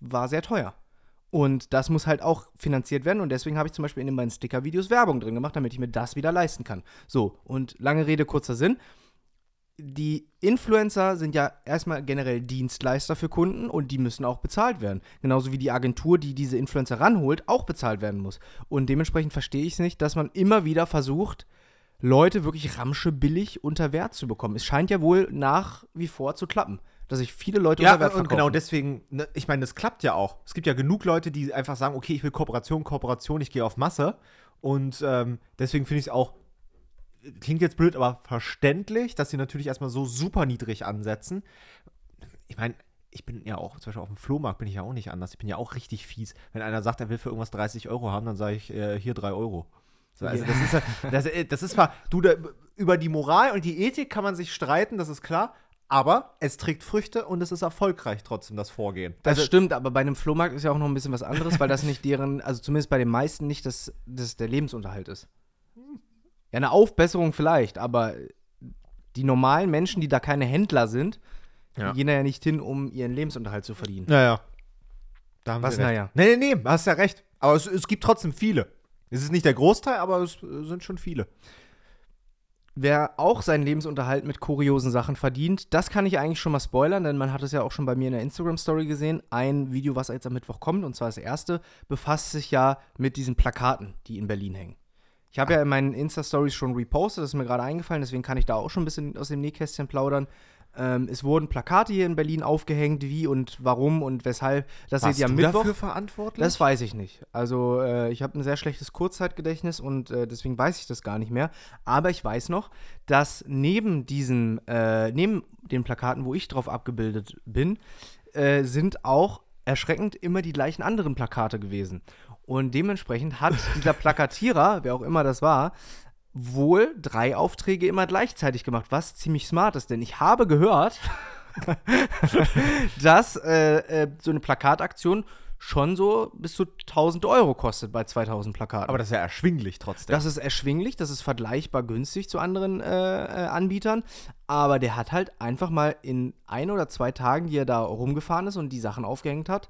war sehr teuer. Und das muss halt auch finanziert werden. Und deswegen habe ich zum Beispiel in beiden Sticker-Videos Werbung drin gemacht, damit ich mir das wieder leisten kann. So, und lange Rede, kurzer Sinn. Die Influencer sind ja erstmal generell Dienstleister für Kunden und die müssen auch bezahlt werden. Genauso wie die Agentur, die diese Influencer ranholt, auch bezahlt werden muss. Und dementsprechend verstehe ich es nicht, dass man immer wieder versucht, Leute wirklich ramsche billig unter Wert zu bekommen. Es scheint ja wohl nach wie vor zu klappen, dass sich viele Leute Ja, unter Wert und verkaufen. genau deswegen, ne, ich meine, das klappt ja auch. Es gibt ja genug Leute, die einfach sagen, okay, ich will Kooperation, Kooperation, ich gehe auf Masse. Und ähm, deswegen finde ich es auch, klingt jetzt blöd, aber verständlich, dass sie natürlich erstmal so super niedrig ansetzen. Ich meine, ich bin ja auch, zum Beispiel auf dem Flohmarkt bin ich ja auch nicht anders. Ich bin ja auch richtig fies. Wenn einer sagt, er will für irgendwas 30 Euro haben, dann sage ich, äh, hier 3 Euro. So, also das ist, ja- das, äh, das ist zwar, du, da, über die Moral und die Ethik kann man sich streiten, das ist klar, aber es trägt Früchte und es ist erfolgreich trotzdem, das Vorgehen. Das Also, stimmt, aber bei einem Flohmarkt ist ja auch noch ein bisschen was anderes, weil das nicht deren, also zumindest bei den meisten nicht das, das der Lebensunterhalt ist. Ja, eine Aufbesserung vielleicht, aber die normalen Menschen, die da keine Händler sind, Ja. die gehen da ja nicht hin, um ihren Lebensunterhalt zu verdienen. Naja. Da haben Was, Sie recht. naja? Nee, nee, nee, hast ja recht. Aber es, es gibt trotzdem viele. Es ist nicht der Großteil, aber es sind schon viele. Wer auch seinen Lebensunterhalt mit kuriosen Sachen verdient, das kann ich eigentlich schon mal spoilern, denn man hat es ja auch schon bei mir in der Instagram-Story gesehen. Ein Video, was jetzt am Mittwoch kommt, und zwar das erste, befasst sich ja mit diesen Plakaten, die in Berlin hängen. Ich habe ja in meinen Insta-Stories schon repostet, das ist mir gerade eingefallen, deswegen kann ich da auch schon ein bisschen aus dem Nähkästchen plaudern. Ähm, es wurden Plakate hier in Berlin aufgehängt, wie und warum und weshalb. Das seht ihr am Mittwoch. verantwortlich? Das weiß ich nicht. Also, äh, ich habe ein sehr schlechtes Kurzzeitgedächtnis und äh, deswegen weiß ich das gar nicht mehr. Aber ich weiß noch, dass neben diesen, äh, neben den Plakaten, wo ich drauf abgebildet bin, äh, sind auch erschreckend immer die gleichen anderen Plakate gewesen. Und dementsprechend hat dieser Plakatierer, wer auch immer das war, wohl drei Aufträge immer gleichzeitig gemacht, was ziemlich smart ist, denn ich habe gehört, dass äh, äh, so eine Plakataktion schon so bis zu 1000 Euro kostet bei 2000 Plakaten. aber das ist ja erschwinglich trotzdem. das ist erschwinglich, das ist vergleichbar günstig zu anderen äh, äh, Anbietern, aber der hat halt einfach mal in ein oder zwei Tagen, die er da rumgefahren ist und die Sachen aufgehängt hat,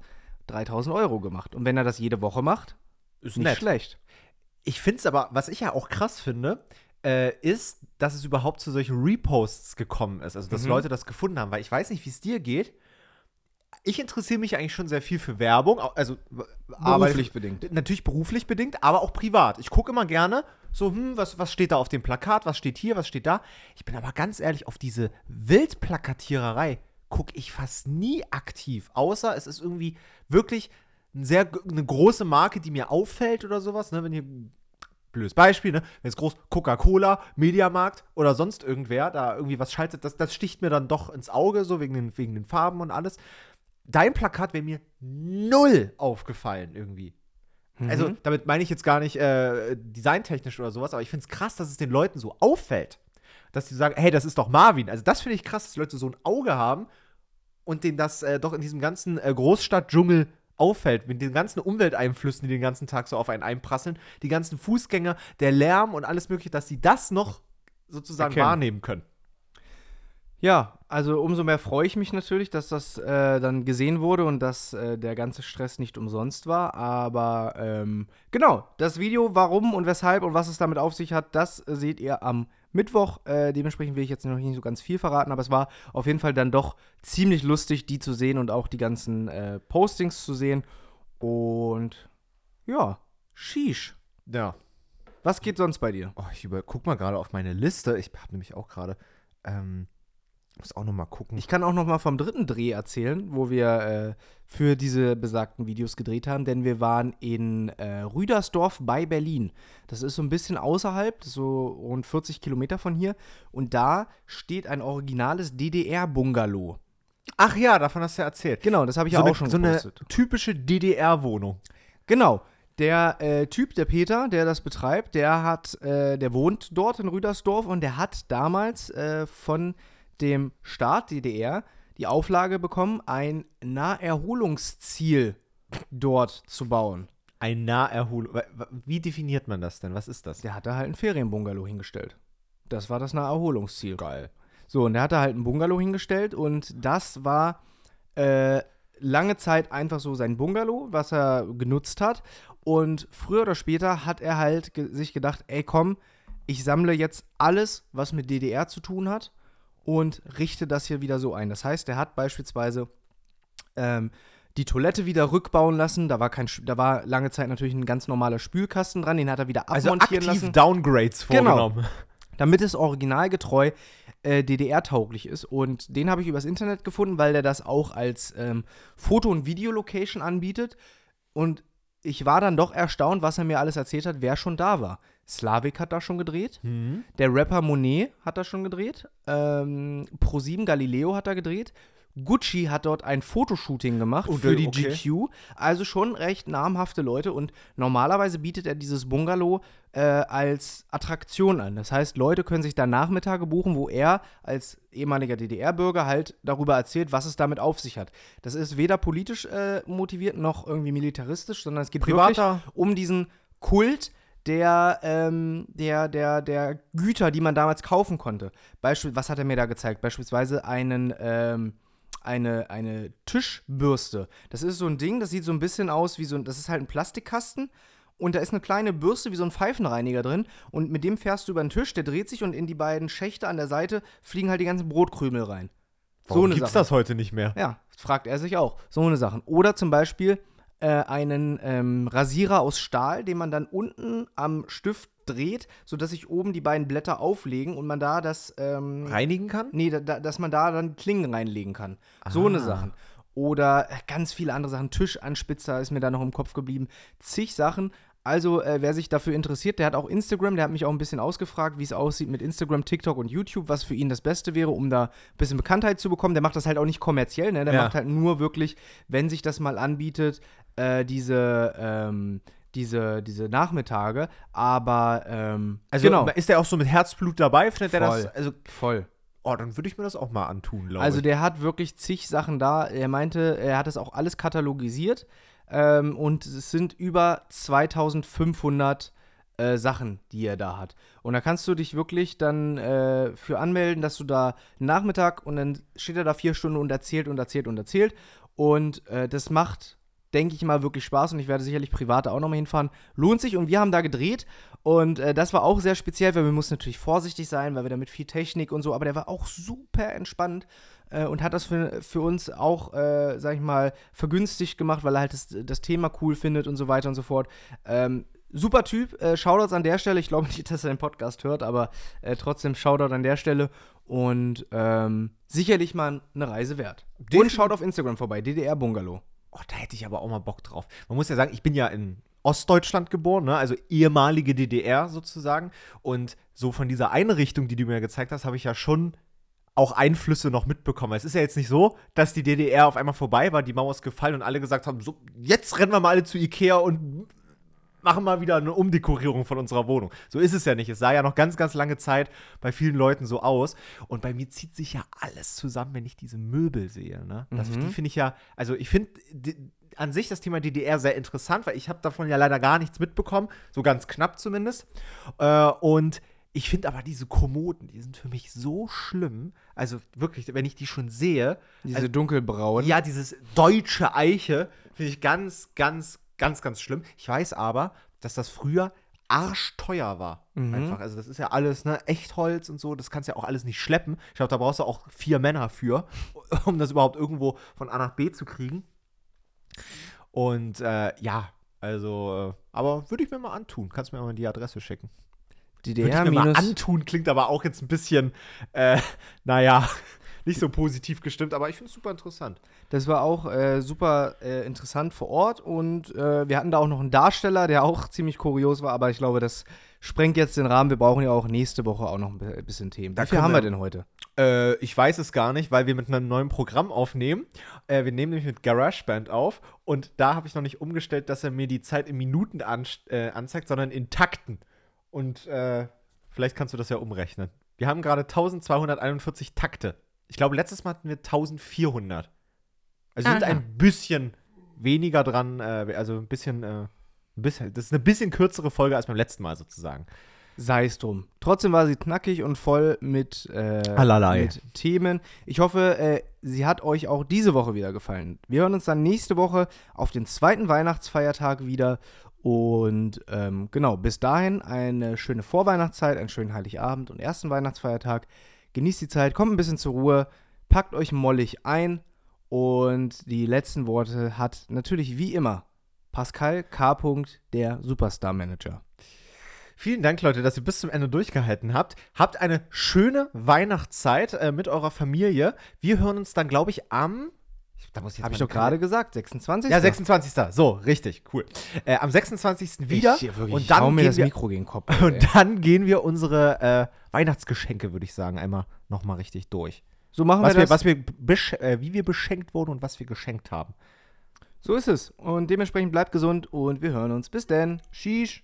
3000 Euro gemacht. Und wenn er das jede Woche macht, ist nicht schlecht. Ich finde es aber, was ich ja auch krass finde, äh, ist, dass es überhaupt zu solchen Reposts gekommen ist. Also, dass Mhm. Leute das gefunden haben. Weil ich weiß nicht, wie es dir geht. ich interessiere mich eigentlich schon sehr viel für Werbung, also Beruflich bedingt. Natürlich beruflich bedingt, aber auch privat. Ich gucke immer gerne so, hm, was, was steht da auf dem Plakat, was steht hier, was steht da. Ich bin aber ganz ehrlich, auf diese Wildplakatiererei gucke ich fast nie aktiv, außer es ist irgendwie wirklich ein sehr, eine große Marke, die mir auffällt oder sowas, ne, wenn hier blödes Beispiel, ne? Wenn es groß Coca-Cola, Mediamarkt oder sonst irgendwer da irgendwie was schaltet, das, das sticht mir dann doch ins Auge, so wegen den, wegen den Farben und alles. Dein Plakat wäre mir null aufgefallen irgendwie. Also, Mhm. damit meine ich jetzt gar nicht äh, designtechnisch oder sowas, aber ich finde es krass, dass es den Leuten so auffällt. Dass die sagen, hey, das ist doch Marvin. Also, das finde ich krass, dass die Leute so ein Auge haben und denen das äh, doch in diesem ganzen äh, Großstadtdschungel auffällt, mit den ganzen Umwelteinflüssen, die den ganzen Tag so auf einen einprasseln, die ganzen Fußgänger, der Lärm und alles Mögliche, dass sie das noch sozusagen Erkennen. wahrnehmen können. Ja, also umso mehr freue ich mich natürlich, dass das äh, dann gesehen wurde und dass äh, der ganze Stress nicht umsonst war. Aber ähm, genau, das Video, warum und weshalb und was es damit auf sich hat, das seht ihr am Mittwoch. Äh, dementsprechend will ich jetzt noch nicht so ganz viel verraten, aber es war auf jeden Fall dann doch ziemlich lustig, die zu sehen und auch die ganzen äh, Postings zu sehen. Und ja, sheesh. Ja. Was geht sonst bei dir? Oh, ich über, guck mal gerade auf meine Liste. Ich habe nämlich auch gerade, ähm, muss auch noch mal gucken. Ich kann auch noch mal vom dritten Dreh erzählen, wo wir äh, für diese besagten Videos gedreht haben, denn wir waren in äh, Rüdersdorf bei Berlin. Das ist so ein bisschen außerhalb, so rund 40 Kilometer von hier. Und da steht ein originales DDR-Bungalow. Ach ja, davon hast du ja erzählt. Genau, das habe ich so ja eine, auch schon so eine gepostet. typische DDR-Wohnung. Genau. Der äh, Typ, der Peter, der das betreibt, der hat, äh, der wohnt dort in Rüdersdorf und der hat damals äh, von dem Staat DDR die Auflage bekommen, ein Naherholungsziel dort zu bauen. Ein Naherholung. Wie definiert man das denn? Was ist das? Der hat da halt ein Ferienbungalow hingestellt. Das war das Naherholungsziel. Geil. So, und der hat da halt ein Bungalow hingestellt und das war äh, lange Zeit einfach so sein Bungalow, was er genutzt hat. Und früher oder später hat er halt ge sich gedacht, ey komm, ich sammle jetzt alles, was mit DDR zu tun hat und richte das hier wieder so ein. Das heißt, er hat beispielsweise ähm, die Toilette wieder rückbauen lassen. Da war, kein, da war lange Zeit natürlich ein ganz normaler Spülkasten dran, den hat er wieder Also abmontieren aktiv lassen Downgrades Genau. vorgenommen. damit es originalgetreu äh, DDR-tauglich ist. Und den habe ich übers Internet gefunden, weil der das auch als ähm, Foto- und Videolocation anbietet. Und ich war dann doch erstaunt, was er mir alles erzählt hat, wer schon da war. Slavik hat da schon gedreht. Hm. Der Rapper Monet hat da schon gedreht. Ähm, Pro7 Galileo hat da gedreht. Gucci hat dort ein Fotoshooting gemacht Oh, für die okay. GQ. Also schon recht namhafte Leute. Und normalerweise bietet er dieses Bungalow äh, als Attraktion an. Das heißt, Leute können sich da Nachmittage buchen, wo er als ehemaliger DDR-Bürger halt darüber erzählt, was es damit auf sich hat. Das ist weder politisch äh, motiviert noch irgendwie militaristisch, sondern es geht Privater- wirklich um diesen Kult der, ähm, der, der, der Güter, die man damals kaufen konnte. Beispiel, was hat er mir da gezeigt? Beispielsweise einen, ähm, eine, eine Tischbürste. Das ist so ein Ding, das sieht so ein bisschen aus wie so ein, das ist halt ein Plastikkasten und da ist eine kleine Bürste wie so ein Pfeifenreiniger drin und mit dem fährst du über den Tisch, der dreht sich und in die beiden Schächte an der Seite fliegen halt die ganzen Brotkrümel rein. Warum eine gibt's Sache. das heute nicht mehr? Ja, fragt er sich auch. So eine Sachen. Oder zum Beispiel äh, einen ähm, Rasierer aus Stahl, den man dann unten am Stift dreht, sodass sich oben die beiden Blätter auflegen und man da das. Ähm, Reinigen kann? nee, da, da, dass man da dann Klingen reinlegen kann. So eine Ah. Sachen. Oder äh, ganz viele andere Sachen. Tischanspitzer ist mir da noch im Kopf geblieben. Zig Sachen. Also, äh, wer sich dafür interessiert, der hat auch Instagram, der hat mich auch ein bisschen ausgefragt, wie es aussieht mit Instagram, TikTok und YouTube, was für ihn das Beste wäre, um da ein bisschen Bekanntheit zu bekommen. Der macht das halt auch nicht kommerziell, ne? Der Ja. macht halt nur wirklich, wenn sich das mal anbietet, äh, diese, ähm, diese, diese Nachmittage. Aber, ähm, Also genau. ist der auch so mit Herzblut dabei? Findet der das? Voll. Also, Voll. oh, dann würde ich mir das auch mal antun, glaube Also ich. der hat wirklich zig Sachen da. Er meinte, er hat das auch alles katalogisiert. Ähm, und es sind über 2500 äh, Sachen, die er da hat. Und da kannst du dich wirklich dann äh, für anmelden, dass du da Nachmittag und dann steht er da vier Stunden und erzählt und erzählt und erzählt. Und äh, das macht denke ich mal, wirklich Spaß und ich werde sicherlich privat auch nochmal hinfahren. Lohnt sich und wir haben da gedreht und äh, das war auch sehr speziell, weil wir mussten natürlich vorsichtig sein, weil wir damit viel Technik und so, aber der war auch super entspannt äh, und hat das für, für uns auch, äh, sag ich mal, vergünstigt gemacht, weil er halt das, das Thema cool findet und so weiter und so fort. Ähm, super Typ, äh, Shoutouts an der Stelle. Ich glaube nicht, dass er den Podcast hört, aber äh, trotzdem Shoutout an der Stelle und ähm, sicherlich mal eine Reise wert. Und schaut auf Instagram vorbei, DDR Bungalow. Oh, da hätte ich aber auch mal Bock drauf. Man muss ja sagen, ich bin ja in Ostdeutschland geboren, ne? also ehemalige DDR sozusagen. Und so von dieser Einrichtung, die du mir gezeigt hast, habe ich ja schon auch Einflüsse noch mitbekommen. Es ist ja jetzt nicht so, dass die DDR auf einmal vorbei war, die Mauer ist gefallen und alle gesagt haben, so, jetzt rennen wir mal alle zu Ikea und machen mal wieder eine Umdekorierung von unserer Wohnung. So ist es ja nicht. Es sah ja noch ganz, ganz lange Zeit bei vielen Leuten so aus. Und bei mir zieht sich ja alles zusammen, wenn ich diese Möbel sehe. Ne? Das, Mhm. Die finde ich ja, also ich finde an sich das Thema DDR sehr interessant, weil ich habe davon ja leider gar nichts mitbekommen, so ganz knapp zumindest. Äh, und ich finde aber diese Kommoden, die sind für mich so schlimm. Also wirklich, wenn ich die schon sehe, Diese Also- dunkelbraun. ja, dieses deutsche Eiche finde ich ganz, ganz, ganz, ganz schlimm. Ich weiß aber, dass das früher arschteuer war. Mhm. Einfach. Also, das ist ja alles, ne, Echtholz und so, das kannst du ja auch alles nicht schleppen. Ich glaube, da brauchst du auch vier Männer für, um das überhaupt irgendwo von A nach B zu kriegen. Und äh, ja, also, äh, aber würde ich mir mal antun. Kannst mir mal die Adresse schicken. Würde DDR ich mir mal antun, klingt aber auch jetzt ein bisschen, äh, naja, nicht so positiv gestimmt, aber ich finde es super interessant. Das war auch äh, super äh, interessant vor Ort und äh, wir hatten da auch noch einen Darsteller, der auch ziemlich kurios war, aber ich glaube, das sprengt jetzt den Rahmen. Wir brauchen ja auch nächste Woche auch noch ein bi- bisschen Themen. Da Wie viel können haben wir wir- denn heute? Äh, ich weiß es gar nicht, weil wir mit einem neuen Programm aufnehmen. Äh, wir nehmen nämlich mit GarageBand auf und da habe ich noch nicht umgestellt, dass er mir die Zeit in Minuten an, äh, anzeigt, sondern in Takten. Und äh, vielleicht kannst du das ja umrechnen. Wir haben gerade 1241 Takte. Ich glaube, letztes Mal hatten wir 1400. Also wir sind ein bisschen weniger dran, äh, also ein bisschen, äh, ein bisschen, das ist eine bisschen kürzere Folge als beim letzten Mal sozusagen. Sei es drum. Trotzdem war sie knackig und voll mit, äh, mit Themen. Ich hoffe, äh, sie hat euch auch diese Woche wieder gefallen. Wir hören uns dann nächste Woche auf den zweiten Weihnachtsfeiertag wieder. Und ähm, genau, bis dahin eine schöne Vorweihnachtszeit, einen schönen Heiligabend und ersten Weihnachtsfeiertag. Genießt die Zeit, kommt ein bisschen zur Ruhe, packt euch mollig ein. Und die letzten Worte hat natürlich wie immer Pascal K. der Superstar Manager. Vielen Dank, Leute, dass ihr bis zum Ende durchgehalten habt. Habt eine schöne Weihnachtszeit äh, mit eurer Familie. Wir hören uns dann, glaube ich, am. Da muss jetzt Habe ich doch gerade gesagt, 26. Ja, 26. So, richtig, cool. Äh, am 26. wieder. Ich, wirklich, und ich dann, mir gehen das wir, Mikro gegen den Kopf. ey. und dann gehen wir unsere äh, Weihnachtsgeschenke, würde ich sagen, einmal nochmal richtig durch. so machen Was wir das. was wir äh, wie wir beschenkt wurden und was wir geschenkt haben. so ist es. Und dementsprechend bleibt gesund und wir hören uns. Bis denn. Sheesh.